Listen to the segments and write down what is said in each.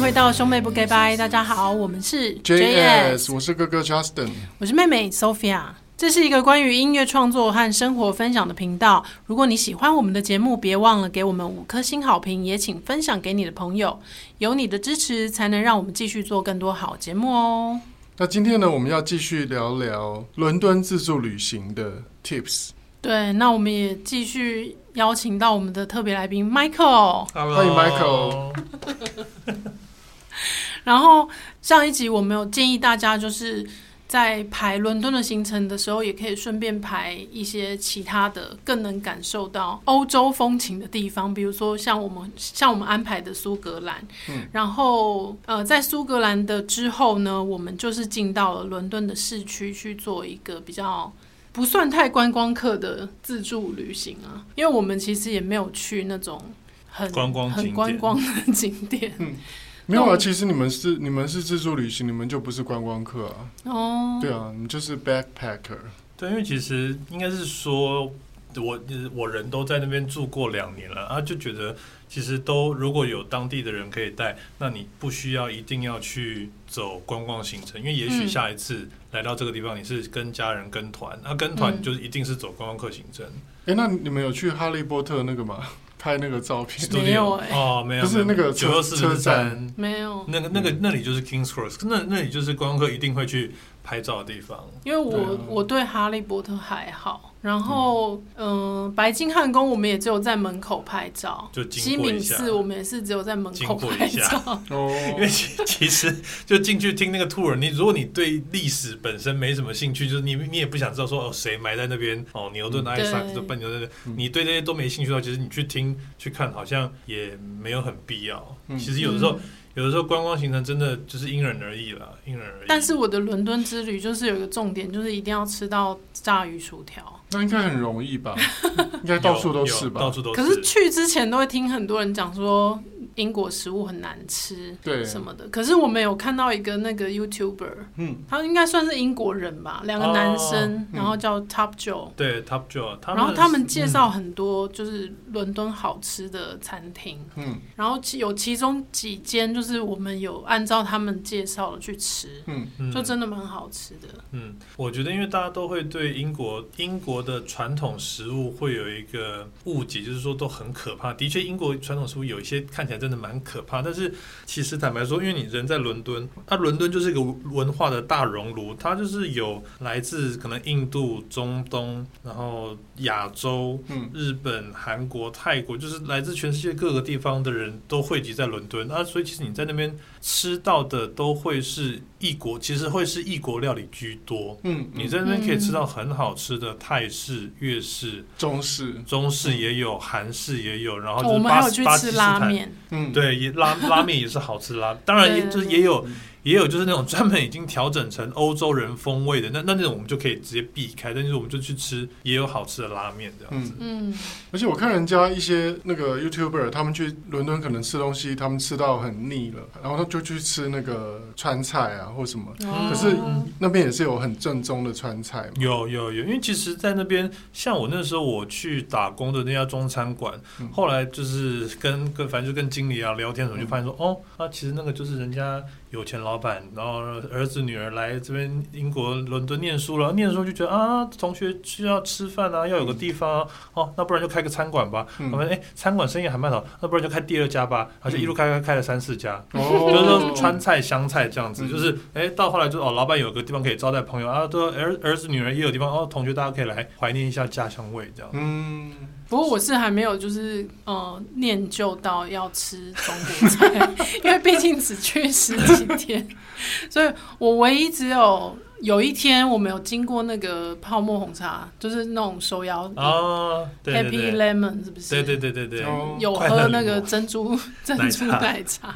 欢迎回到兄妹不给拜，大家好，我们是 JS，我是哥哥 Justin，我是妹妹 Sophia。这是一个关于音乐创作和生活分享的频道。如果你喜欢我们的节目，别忘了给我们五颗星好评，也请分享给你的朋友。有你的支持，才能让我们继续做更多好节目哦。那今天呢，我们要继续聊聊伦敦自助旅行的 Tips。对，那我们也继续邀请到我们的特别来宾 Michael。欢迎 Michael。然后上一集我们有建议大家，就是在排伦敦的行程的时候，也可以顺便排一些其他的更能感受到欧洲风情的地方，比如说像我们像我们安排的苏格兰。嗯。然后呃，在苏格兰的之后呢，我们就是进到了伦敦的市区去做一个比较。不算太观光客的自助旅行啊，因为我们其实也没有去那种很观光很观光的景点。嗯，没有啊，其实你们是你们是自助旅行，你们就不是观光客啊。哦，对啊，你就是 backpacker。对，因为其实应该是说，我我人都在那边住过两年了，啊，就觉得。其实都如果有当地的人可以带，那你不需要一定要去走观光行程，因为也许下一次来到这个地方，你是跟家人跟团，那、嗯啊、跟团就是一定是走观光客行程。哎、嗯，那你们有去哈利波特那个吗？拍那个照片没有、欸？哦，没有，就是那个九二四车站没有。那个那个那里就是 Kings Cross，那那里就是观光客一定会去拍照的地方。因为我我对哈利波特还好。然后，嗯、呃，白金汉宫我们也只有在门口拍照，就鸡鸣寺我们也是只有在门口拍照。哦，因为其其实就进去听那个 tour，你如果你对历史本身没什么兴趣，就是你你也不想知道说哦谁埋在那边哦牛顿、爱因斯坦的笨牛顿，你对这些都没兴趣的话，其实你去听去看好像也没有很必要。嗯、其实有的时候。嗯有的时候观光行程真的就是因人而异了，因人而异。但是我的伦敦之旅就是有一个重点，就是一定要吃到炸鱼薯条。那应该很容易吧？应该到处都是吧？到处都是。可是去之前都会听很多人讲说。英国食物很难吃，对什么的。可是我们有看到一个那个 YouTuber，嗯，他应该算是英国人吧，两个男生，哦、然后叫 Top Joe，对 Top Joe，然后他们介绍很多就是伦敦好吃的餐厅，嗯，然后其有其中几间就是我们有按照他们介绍的去吃，嗯，就真的蛮好吃的。嗯，我觉得因为大家都会对英国英国的传统食物会有一个误解，就是说都很可怕。的确，英国传统食物有一些看起来。真的蛮可怕，但是其实坦白说，因为你人在伦敦，那伦敦就是一个文化的大熔炉，它就是有来自可能印度、中东，然后亚洲、日本、韩国、泰国，就是来自全世界各个地方的人都汇集在伦敦，那所以其实你在那边吃到的都会是异国，其实会是异国料理居多。嗯，你在那边可以吃到很好吃的泰式、粤式、中式，中式也有，韩式也有，然后我们还有去吃拉面。嗯，对，也拉拉面也是好吃拉，当然也就是也有。也有就是那种专门已经调整成欧洲人风味的，那那那种我们就可以直接避开。但是我们就去吃也有好吃的拉面这样子。嗯，而且我看人家一些那个 YouTuber，他们去伦敦可能吃东西，他们吃到很腻了，然后他就去吃那个川菜啊或什么。可是那边也是有很正宗的川菜。有有有，因为其实，在那边像我那时候我去打工的那家中餐馆，后来就是跟跟反正就跟经理啊聊天的时候，就发现说哦，那其实那个就是人家。有钱老板，然后儿子女儿来这边英国伦敦念书了，念书就觉得啊，同学需要吃饭啊，要有个地方、啊、哦，那不然就开个餐馆吧。我们哎，餐馆生意还蛮好，那不然就开第二家吧。而且一路开开开了三四家，嗯、就是说川菜、湘菜这样子，嗯、就是哎，到后来就哦，老板有个地方可以招待朋友啊，都儿儿子女儿也有地方哦，同学大家可以来怀念一下家乡味这样。嗯。不过我是还没有就是呃念旧到要吃中国菜，因为毕竟只去十几天，所以我唯一只有有一天我没有经过那个泡沫红茶，就是那种手摇哦，Happy Lemon 是不是？对对对对对，有喝那个珍珠 珍珠奶茶。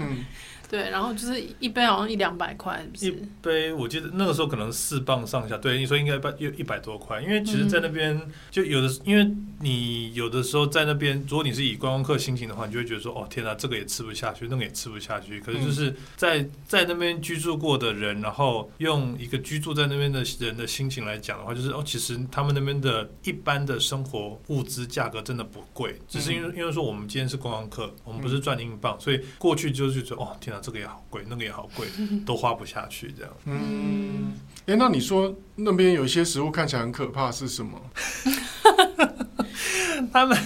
对，然后就是一杯好像一两百块，是不是？一杯我记得那个时候可能四磅上下。对，你说应该一一百多块，因为其实，在那边就有的，因为你有的时候在那边，如果你是以观光客心情的话，你就会觉得说，哦天哪，这个也吃不下去，那个也吃不下去。可是就是在在那边居住过的人，然后用一个居住在那边的人的心情来讲的话，就是哦，其实他们那边的一般的生活物资价格真的不贵，只是因为因为说我们今天是观光客，我们不是赚英镑，所以过去就是觉得哦天哪。这个也好贵，那个也好贵，都花不下去这样。嗯，哎、欸，那你说那边有一些食物看起来很可怕，是什么？他们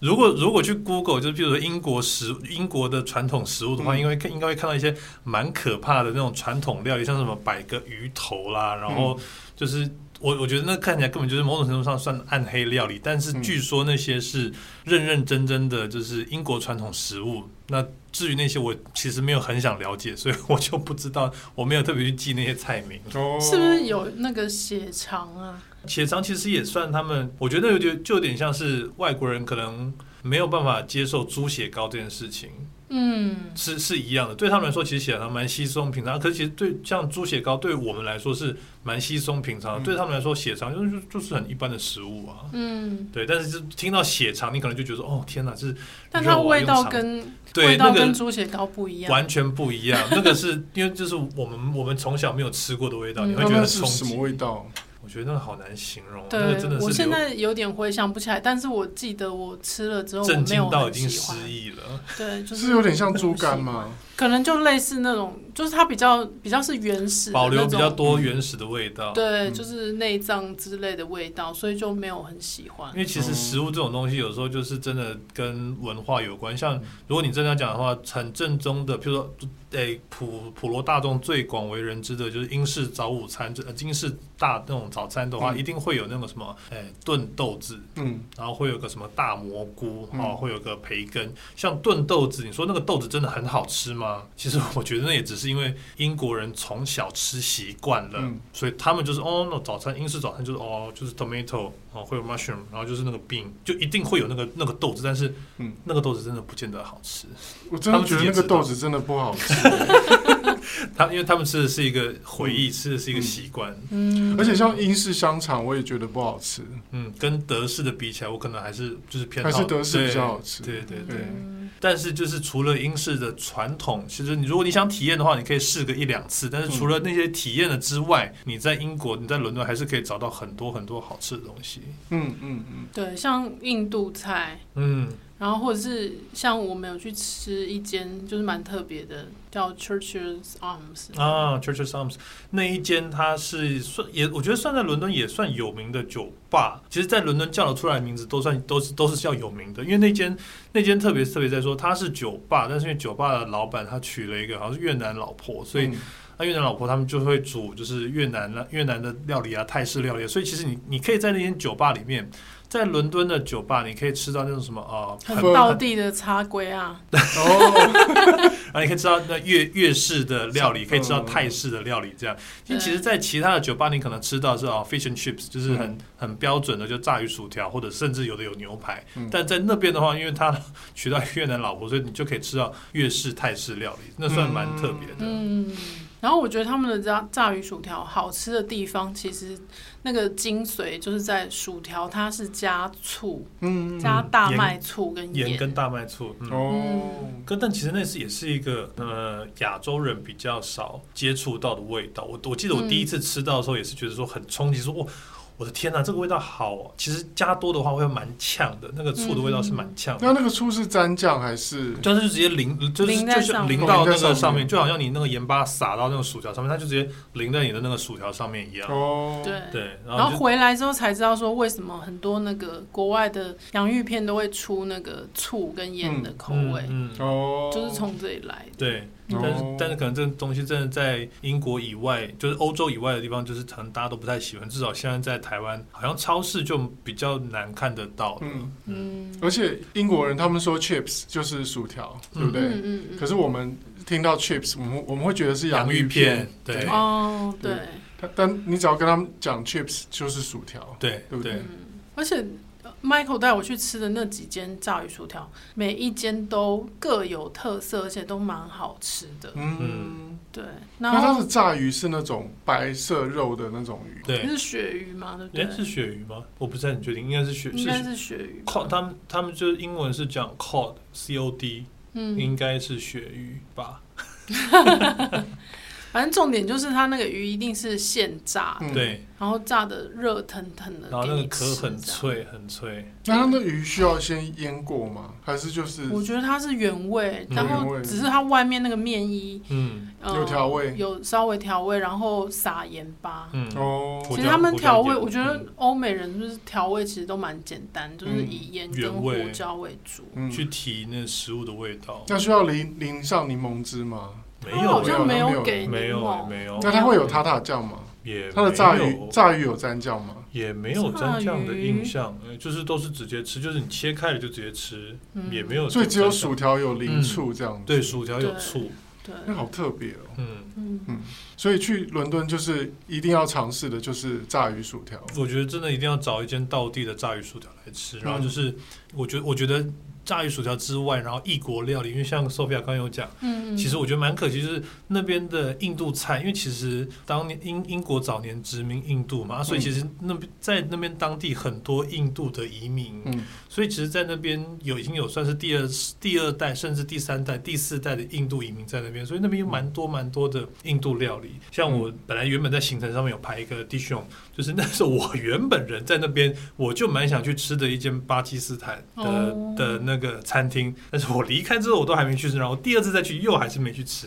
如果如果去 Google，就比如说英国食英国的传统食物的话，嗯、应该应该会看到一些蛮可怕的那种传统料理，像什么摆个鱼头啦，然后就是。我我觉得那看起来根本就是某种程度上算暗黑料理，但是据说那些是认认真真的，就是英国传统食物。那至于那些，我其实没有很想了解，所以我就不知道，我没有特别去记那些菜名。哦，是不是有那个血肠啊？血肠其实也算他们，我觉得有点就有点像是外国人可能没有办法接受猪血糕这件事情。嗯，是是一样的。对他们来说，其实血肠蛮稀松平常。可是其实对像猪血糕，对我们来说是蛮稀松平常。嗯、对他们来说，血肠就是就是很一般的食物啊。嗯，对。但是就听到血肠，你可能就觉得哦，天哪，这是。但它味道跟对味道跟猪血糕不一样，完全不一样。那个是因为就是我们我们从小没有吃过的味道，嗯、你会觉得冲击。什么味道？我觉得那个好难形容，对，那个真的是我现在有点回想不起来，但是我记得我吃了之后，我没有震惊到已经失忆了。对，就是，是有点像猪肝吗？可能就类似那种，就是它比较比较是原始，保留比较多原始的味道。对，就是内脏之类的味道，所以就没有很喜欢。因为其实食物这种东西，有时候就是真的跟文化有关。像如果你真的要讲的话，很正宗的，譬如说，诶，普普罗大众最广为人知的就是英式早午餐，这英式大那种早餐的话，一定会有那个什么，诶，炖豆子，嗯，然后会有个什么大蘑菇，哦，会有个培根。像炖豆子，你说那个豆子真的很好吃吗？其实我觉得那也只是因为英国人从小吃习惯了，嗯、所以他们就是哦，那早餐英式早餐就是哦，就是 tomato 哦，会有 mushroom，然后就是那个 bean，就一定会有那个那个豆子，但是嗯，那个豆子真的不见得好吃。我真的觉得那个豆子真的不好吃。他因为他们吃的是一个回忆，嗯、吃的是一个习惯。嗯，而且像英式香肠，我也觉得不好吃。嗯，跟德式的比起来，我可能还是就是偏还是德式比较好吃。对对对。对但是就是除了英式的传统，其实你如果你想体验的话，你可以试个一两次。但是除了那些体验的之外，嗯、你在英国，你在伦敦还是可以找到很多很多好吃的东西。嗯嗯嗯，对，像印度菜，嗯。然后或者是像我们有去吃一间就是蛮特别的，叫 Church's Arms 啊，Church's Arms 那一间它是算也我觉得算在伦敦也算有名的酒吧。其实，在伦敦叫得出来的名字都算都是都是叫有名的，因为那间那间特别特别在说它是酒吧，但是因为酒吧的老板他娶了一个好像是越南老婆，所以那越南老婆他们就会煮就是越南的越南的料理啊，泰式料理，所以其实你你可以在那间酒吧里面。在伦敦的酒吧，你可以吃到那种什么啊，很道地的茶龟啊，哦，然 后你可以吃到那粤粤式的料理，可以吃到泰式的料理，这样。因为其实，在其他的酒吧，你可能吃到是啊，fish and chips，就是很很标准的，就炸鱼薯条，或者甚至有的有牛排。但在那边的话，因为他 娶到越南老婆，所以你就可以吃到粤式、泰式料理，那算蛮特别的。嗯。然后我觉得他们的炸炸鱼薯条好吃的地方，其实那个精髓就是在薯条，它是加醋，嗯，加大麦醋跟盐，盐跟大麦醋，嗯、哦，跟但其实那是也是一个呃亚洲人比较少接触到的味道。我我记得我第一次吃到的时候，也是觉得说很冲击，说哇。我的天哪，这个味道好哦！其实加多的话会蛮呛的，那个醋的味道是蛮呛的。那那个醋是沾酱还是？就是直接淋，就是就是淋到那个上面，就好像你那个盐巴撒到那个薯条上面，它就直接淋在你的那个薯条上面一样。哦，对对。然后回来之后才知道说，为什么很多那个国外的洋芋片都会出那个醋跟盐的口味。嗯哦，就是从这里来的。对。但是，但是可能这个东西真的在英国以外，就是欧洲以外的地方，就是可能大家都不太喜欢。至少现在在台湾，好像超市就比较难看得到。嗯嗯。而且英国人他们说 chips 就是薯条，对不对？嗯嗯嗯。可是我们听到 chips，我们我们会觉得是洋芋片。对。哦，对。但你只要跟他们讲 chips 就是薯条，对，对不对？而且。Michael 带我去吃的那几间炸鱼薯条，每一间都各有特色，而且都蛮好吃的。嗯，对。那它的炸鱼是那种白色肉的那种鱼，对，是鳕鱼吗？对不对？是鳕鱼吗？我不是很确定，应该是鳕，应该是鳕鱼。cod，他们他们就是英文是讲 cod，c o d，嗯，应该是鳕鱼吧。反正重点就是它那个鱼一定是现炸的，嗯对，然后炸的热腾腾的，然后那个给你吃壳很。脆，很脆。那它的鱼需要先腌过吗？还是就是我觉得它是原味，嗯然原味后只是它外面那个面衣、嗯呃有调味有稍微调味，然后撒盐巴。嗯，哦？胡椒其实他们调味，胡椒我觉得嗯欧美人就是调味其实都蛮简单，就是以盐跟原味胡椒为主。嗯，去提那食物的味道。那需要淋淋上柠檬汁吗？没有，像没有有给没有，没有，那它会有塔塔酱吗？也它的炸没有鱼炸鱼有蘸酱吗？也没有蘸酱的印象，呃就是都是直接吃，就是你切开了就直接吃，嗯也没有。所以只有薯，条有淋醋这样子。对，薯条有醋，对，那好特别哦。嗯，嗯，嗯，所以去伦敦就是一定要尝试的，就是炸鱼薯条。我觉得真的一定要找一间道地的炸鱼薯条来吃，然后就是我觉得我觉得炸鱼薯条之外，然后异国料理，因为像 Sophia 刚刚有讲。嗯，其实我觉得蛮可惜，就是那边的印度菜，因为其实当年英英国早年殖民印度嘛，所以其实那边在那边当地很多印度的移民，嗯所以其实，在那边有已经有算是第二第二代甚至第三代、第四代的印度移民在那边，所以那边有蛮多蛮多的印度料理。像我本来原本在行程上面有排一个 dish on，就是那时候我原本人在那边，我就蛮想去吃的一间巴基斯坦的、哦的那个餐厅，但是我离开之后我都还没去吃，然后第二次再去又还是没去吃，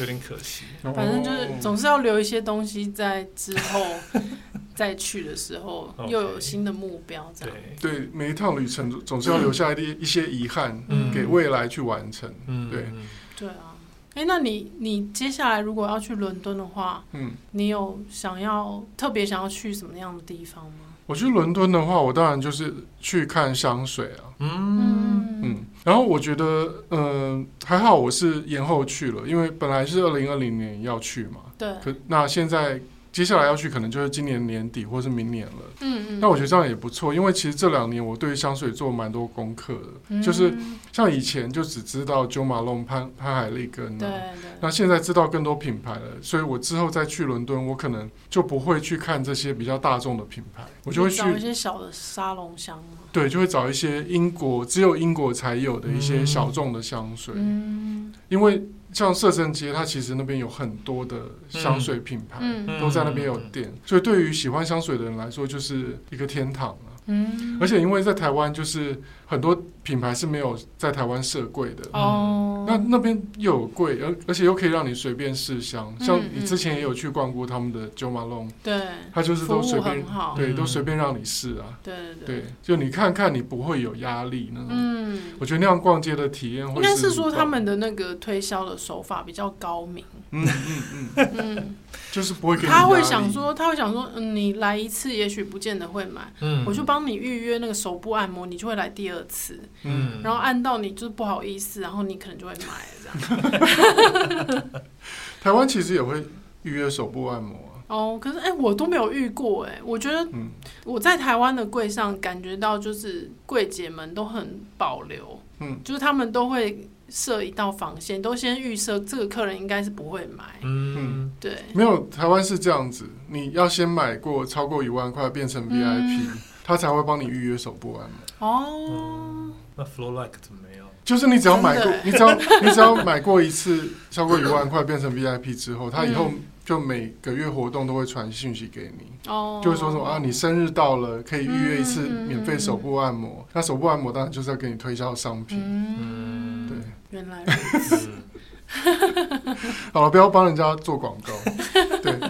有点可惜。哦反正就是总是要留一些东西在之后 再去的时候又有新的目标，这样。对，对每一趟旅程总总是要留下一一些遗憾，嗯给未来去完成。嗯，对嗯对啊，哎，那你你接下来如果要去伦敦的话，嗯，你有想要特别想要去什么样的地方吗？我去伦敦的话，我当然就是去看香水啊。嗯。嗯，然后我觉得，嗯、还好我是延后去了，因为本来是二零二零年要去嘛，对，可那现在接下来要去，可能就是今年年底或是明年了。嗯嗯。那我觉得这样也不错，因为其实这两年我对香水做蛮多功课的，嗯。就是像以前就只知道 Jo Malone 潘潘海利根对啊，对，那现在知道更多品牌了，所以我之后再去伦敦，我可能就不会去看这些比较大众的品牌，我就会去找一些小的沙龙香嘛。对，就会找一些英国只有英国才有的一些小众的香水，嗯。因为像摄政街，它其实那边有很多的香水品牌。嗯都在那边有店，所以对于喜欢香水的人来说，就是一个天堂啊。嗯。而且因为在台湾，就是很多品牌是没有在台湾设柜的，哦，那那边又有柜，而而且又可以让你随便试香。嗯像你之前也有去逛过他们的 Jo Malone，对，他就是都随便对，嗯。都随便让你试啊。对对对，就你看看，你不会有压力那种。嗯，我觉得那样逛街的体验会应该是说他们的那个推销的手法比较高明，嗯嗯嗯，嗯，就是不会给你他会想说，他会想说，嗯，你来一次也许不见得会买，嗯。我就帮你预约那个手部按摩，你就会来第二次，嗯，然后按到你就是不好意思，然后你可能就会买这样。台湾其实也会预约手部按摩啊。哦，可是哎、我都没有遇过哎，我觉得嗯。我在台湾的柜上感觉到，就是柜姐们都很保留，嗯，就是他们都会设一道防线，都先预设这个客人应该是不会买，嗯，对，没有，台湾是这样子，你要先买过超过一万块变成 VIP，、他才会帮你预约手部按摩。哦，那 Flow Like 怎么没有？就是你只要买过，你只要 你只要买过一次超过一万块变成 VIP 之后，他以后就每个月活动都会传讯息给你，哦，就会说什么啊，你生日到了，可以预约一次嗯免费手部按摩。那手部按摩当然就是要给你推销商品。嗯，对，原来如此，嗯 好了，不要帮人家做广告。对，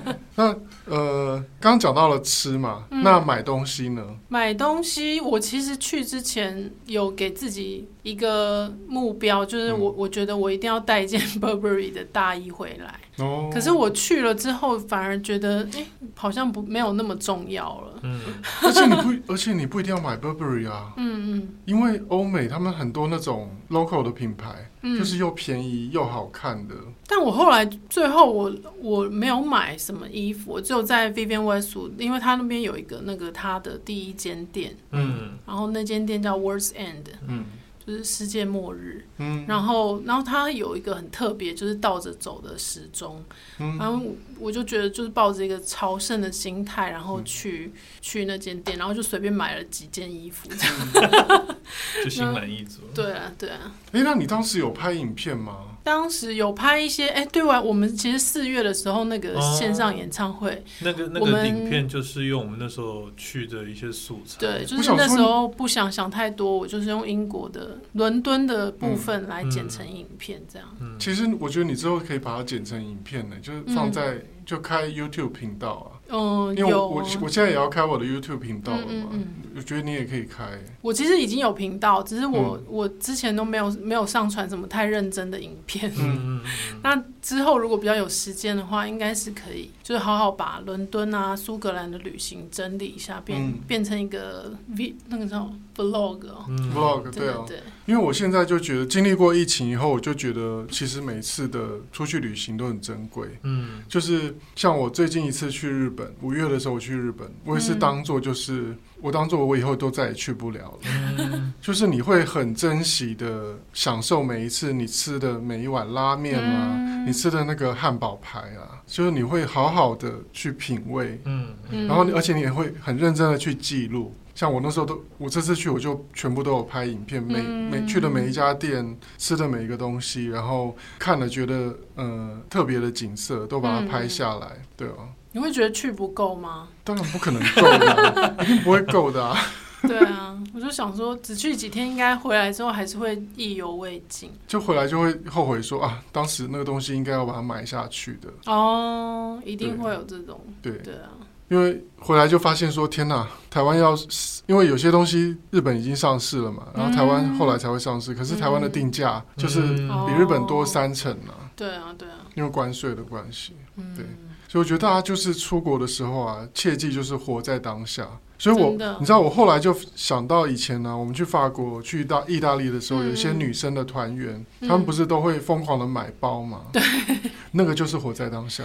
那呃，刚刚讲到了吃嘛，嗯那买东西呢？买东西，我其实去之前有给自己一个目标，就是我、我觉得我一定要带一件 Burberry 的大衣回来。哦，可是我去了之后，反而觉得，哎、好像不没有那么重要了。嗯，而且你不，而且你不一定要买 Burberry 啊，嗯嗯。因为欧美他们很多那种 local 的品牌，嗯，就是又便宜又好看的。但我后来最后我我没有买什么衣服，我只有在 Vivienne Westwood，因为他那边有一个那个他的第一间店，嗯。然后那间店叫 World's End，嗯就是世界末日。嗯，然后然后它有一个很特别，就是倒着走的时钟。嗯然后我就觉得就是抱着一个朝圣的心态，然后去、去那间店，然后就随便买了几件衣服。这样 就心满意足。对啊，对啊，哎，那你当时有拍影片吗？当时有拍一些，哎、欸，对完我们其实四月的时候那个线上演唱会，哦、那个那个影片就是用我们那时候去的一些素材。对，就是那时候不想想太多，我就是用英国的伦敦的部分来剪成影片这样。嗯嗯、其实我觉得你之后可以把它剪成影片呢，就是放在、嗯、就开 YouTube 频道啊。嗯，因为我有我我现在也要开我的 YouTube 频道了嘛，嗯嗯嗯，我觉得你也可以开。我其实已经有频道，只是我、嗯、我之前都没有没有上传什么太认真的影片。嗯嗯嗯。那之后如果比较有时间的话，应该是可以，就是好好把伦敦啊、苏格兰的旅行整理一下，变、嗯、变成一个 V 那个叫 vlog 哦。嗯，vlog 对啊。对。因为我现在就觉得经历过疫情以后，我就觉得其实每次的出去旅行都很珍贵。嗯。就是像我最近一次去日本，五月的时候我去日本，我也是当做就是。我当做我以后都再也去不了了，嗯、就是你会很珍惜的享受每一次你吃的每一碗拉面啊，嗯、你吃的那个汉堡排啊，就是你会好好的去品味，嗯，然后而且你也会很认真的去记录。像我那时候都，我这次去我就全部都有拍影片，每每去的每一家店吃的每一个东西，然后看了觉得呃特别的景色都把它拍下来，对哦。你会觉得去不够吗？当然不可能够的，一定不会够的啊。对啊，我就想说，只去几天，应该回来之后还是会意犹未尽。就回来就会后悔说啊，当时那个东西应该要把它买下去的。哦，一定会有这种。对对啊，因为回来就发现说，天哪，台湾要因为有些东西日本已经上市了嘛，然后台湾后来才会上市，嗯、可是台湾的定价就是比日本多三成呢、啊。对啊，对啊，因为关税的关系。嗯，对。所以我觉得大家就是出国的时候啊，切记就是活在当下。所以我，我你知道，我后来就想到以前呢、啊，我们去法国、去到意大利的时候，嗯、有一些女生的团员，嗯、他们不是都会疯狂的买包吗？对，那个就是活在当下。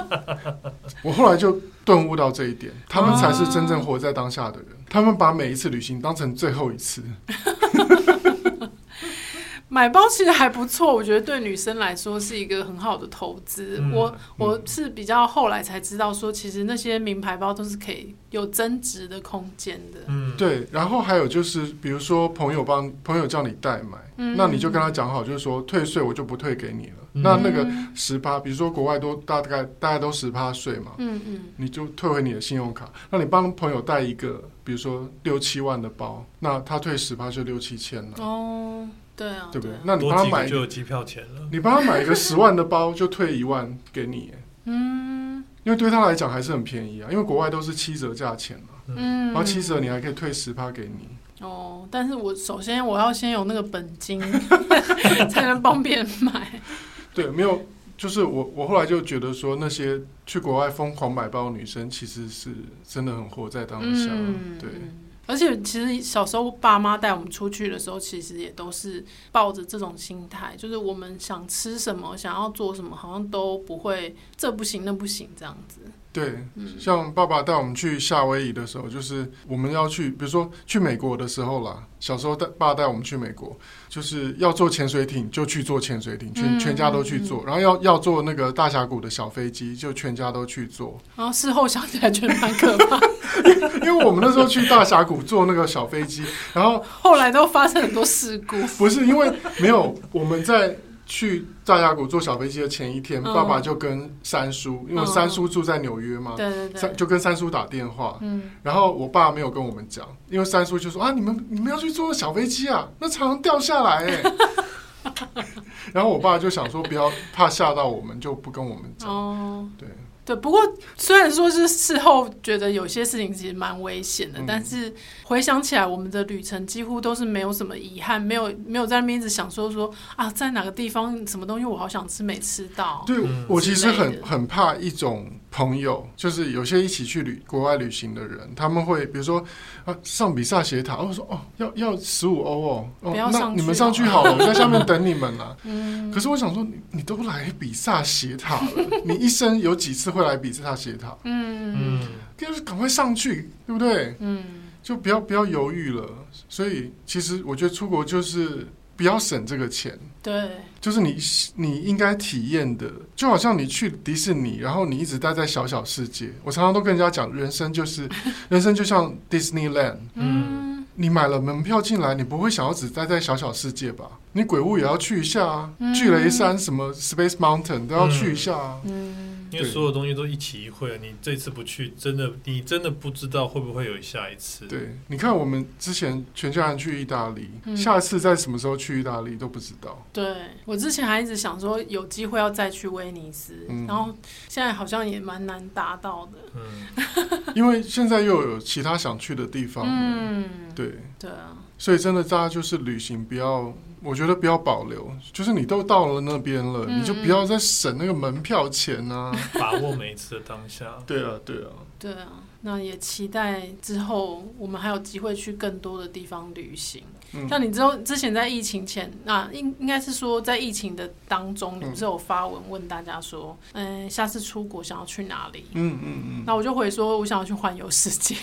我后来就顿悟到这一点，他们才是真正活在当下的人。啊、他们把每一次旅行当成最后一次。买包其实还不错，我觉得对女生来说是一个很好的投资。嗯、我我是比较后来才知道说，其实那些名牌包都是可以有增值的空间的。嗯，对。然后还有就是，比如说朋友帮朋友叫你代买，嗯、那你就跟他讲好，就是说退税我就不退给你了。嗯、那那个十趴，比如说国外都大概大概都十趴税嘛，嗯嗯，你就退回你的信用卡。那你帮朋友带一个，比如说六七万的包，那他退十趴就六七千了。哦。对啊，对不对？那你帮他买就有机票钱了。你帮他买一个十万的包，就退一万给你。嗯，因为对他来讲还是很便宜啊，因为国外都是七折价钱嘛。嗯，然后七折你还可以退十趴给你。哦，但是我首先我要先有那个本金，才能帮别人买。对，没有，就是我我后来就觉得说，那些去国外疯狂买包的女生，其实是真的很活在当下。嗯、对。而且其实小时候爸妈带我们出去的时候，其实也都是抱着这种心态，就是我们想吃什么，想要做什么，好像都不会这不行那不行这样子。对，像爸爸带我们去夏威夷的时候，就是我们要去，比如说去美国的时候啦。小时候带爸带我们去美国，就是要坐潜水艇就去坐潜水艇，全全家都去坐。然后要要坐那个大峡谷的小飞机，就全家都去坐。然后事后想起来觉得蛮可怕，因为我们那时候去大峡谷坐那个小飞机，然后后来都发生很多事故。不是因为没有我们在。去大峡谷坐小飞机的前一天，嗯、爸爸就跟三叔，因为三叔住在纽约嘛，对对对，就跟三叔打电话。嗯，然后我爸没有跟我们讲，因为三叔就说啊，你们你们要去坐小飞机啊，那常常掉下来哎。然后我爸就想说，不要怕吓到我们，就不跟我们讲。哦，对。对，不过虽然说是事后觉得有些事情其实蛮危险的，嗯、但是回想起来，我们的旅程几乎都是没有什么遗憾，没有没有在那边一直想说说啊，在哪个地方什么东西我好想吃没吃到。对，我其实很很怕一种朋友，就是有些一起去旅国外旅行的人，他们会比如说啊上比萨斜塔，我说哦要要十五欧哦，哦不要你们上去好了，我在下面 等你们了。嗯，可是我想说，你你都来比萨斜塔了，你一生有几次会来比萨斜塔？嗯嗯，就是赶快上去，对不对？嗯，就不要不要犹豫了。所以其实我觉得出国就是。不要省这个钱，对，就是你你应该体验的，就好像你去迪士尼，然后你一直待在小小世界。我常常都跟人家讲，人生就是 人生就像 Disneyland，嗯，你买了门票进来，你不会想要只待在小小世界吧？你鬼屋也要去一下啊，嗯、巨雷山什么 Space Mountain 都要去一下啊。嗯。因为所有东西都一起一会，你这次不去，真的你真的不知道会不会有下一次。对，你看我们之前全家人去意大利，嗯、下一次在什么时候去意大利都不知道。对，我之前还一直想说有机会要再去威尼斯，嗯、然后现在好像也蛮难达到的。嗯，因为现在又有其他想去的地方。嗯，对，对啊，所以真的大家就是旅行不要。我觉得不要保留，就是你都到了那边了，嗯嗯，你就不要再省那个门票钱啊！把握每一次的当下。对啊，对啊，对啊。那也期待之后我们还有机会去更多的地方旅行。嗯、像你之后之前在疫情前，那应应该是说在疫情的当中，你不是有发文问大家说，嗯、呃，下次出国想要去哪里？嗯嗯嗯。那我就回说，我想要去环游世界。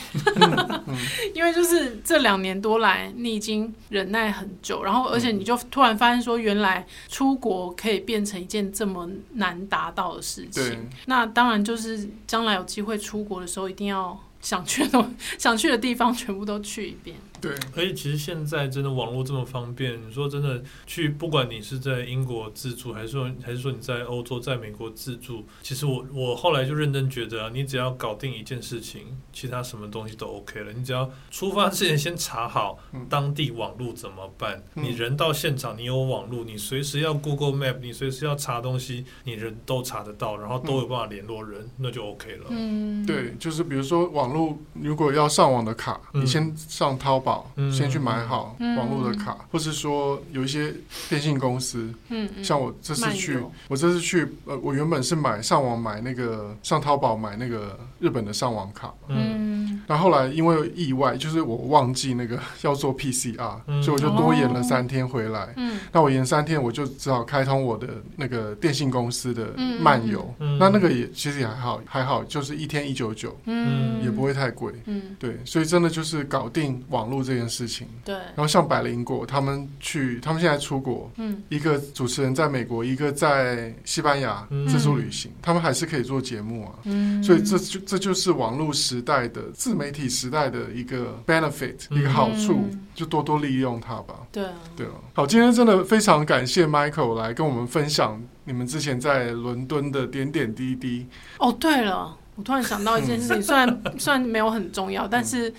因为就是这两年多来，你已经忍耐很久，然后而且你就突然发现说，原来出国可以变成一件这么难达到的事情。那当然就是将来有机会出国的时候，一定要。想去的 想去的地方全部都去一遍。对，而且其实现在真的网络这么方便，你说真的去，不管你是在英国自助，还是说还是说你在欧洲、在美国自助，其实我我后来就认真觉得啊，你只要搞定一件事情，其他什么东西都 OK 了。你只要出发之前先查好当地网络怎么办，你人到现场，你有网络，你随时要 Google Map，你随时要查东西，你人都查得到，然后都有办法联络人，那就 OK 了。嗯，对，就是比如说网络，如果要上网的卡，你先上淘宝。先去买好网络的卡，嗯、或是说有一些电信公司，嗯，像我这次去，我这次去，呃，我原本是买上网买那个上淘宝买那个日本的上网卡，嗯，然后后来因为意外，就是我忘记那个 要做 PCR，嗯、所以我就多延了三天回来，嗯，那我延三天，我就只好开通我的那个电信公司的漫游，嗯、那那个也其实也还好，还好，就是一天一九九，嗯，也不会太贵，嗯，对，所以真的就是搞定网络这件事。事情对，然后像百灵果他们去，他们现在出国，嗯，一个主持人在美国，一个在西班牙自助旅行，嗯、他们还是可以做节目啊，嗯，所以这就这就是网络时代的自媒体时代的一个 benefit，、嗯、一个好处，就多多利用它吧。对啊，对啊。好，今天真的非常感谢 Michael 来跟我们分享你们之前在伦敦的点点滴滴。哦，对了，我突然想到一件事情，虽然 虽然没有很重要，但是。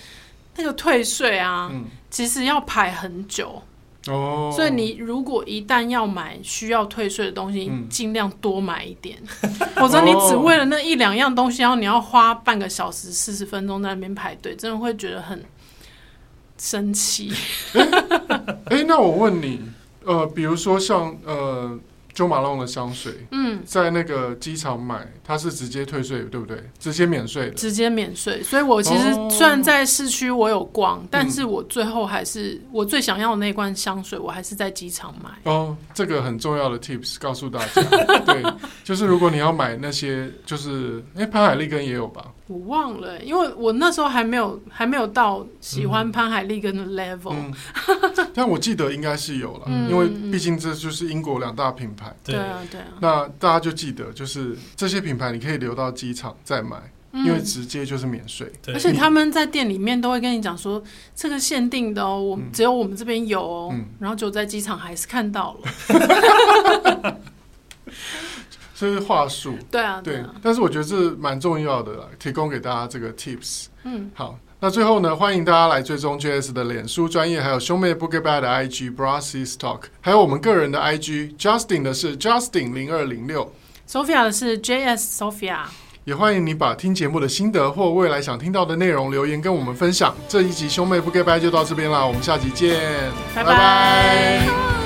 那个退税啊，嗯、其实要排很久哦，所以你如果一旦要买需要退税的东西，嗯、尽量多买一点，否则你只为了那一两样东西，然后你要花半个小时、四十分钟在那边排队，真的会觉得很生气。哎、欸，那我问你，呃，比如说像呃。Jo Malone 的香水，嗯，在那个机场买，它是直接退税，对不对？直接免税的，直接免税。所以我其实虽然在市区我有逛，哦、但是我最后还是我最想要的那罐香水，我还是在机场买。哦，这个很重要的 tips 告诉大家，对，就是如果你要买那些，就是哎，潘海利根也有吧？我忘了，因为我那时候还没有还没有到喜欢潘海利根的 level，嗯嗯、但我记得应该是有了，嗯、因为毕竟这就是英国两大品牌。对。啊，对啊。那大家就记得，就是这些品牌你可以留到机场再买，嗯、因为直接就是免税。而且他们在店里面都会跟你讲说，这个限定的哦，我只有我们这边有哦，嗯、然后就在机场还是看到了。这是话术，对啊，对，但是我觉得这蛮重要的啦，提供给大家这个 tips。嗯，好，那最后呢，欢迎大家来追踪 JS 的脸书专业，还有兄妹不给拜的 IG Brasis Talk，还有我们个人的 IG Justin 的是 Justin 零二零六，Sophia 的是 JS Sophia。也欢迎你把听节目的心得或未来想听到的内容留言跟我们分享。这一集兄妹不给拜就到这边啦，我们下集见，拜拜。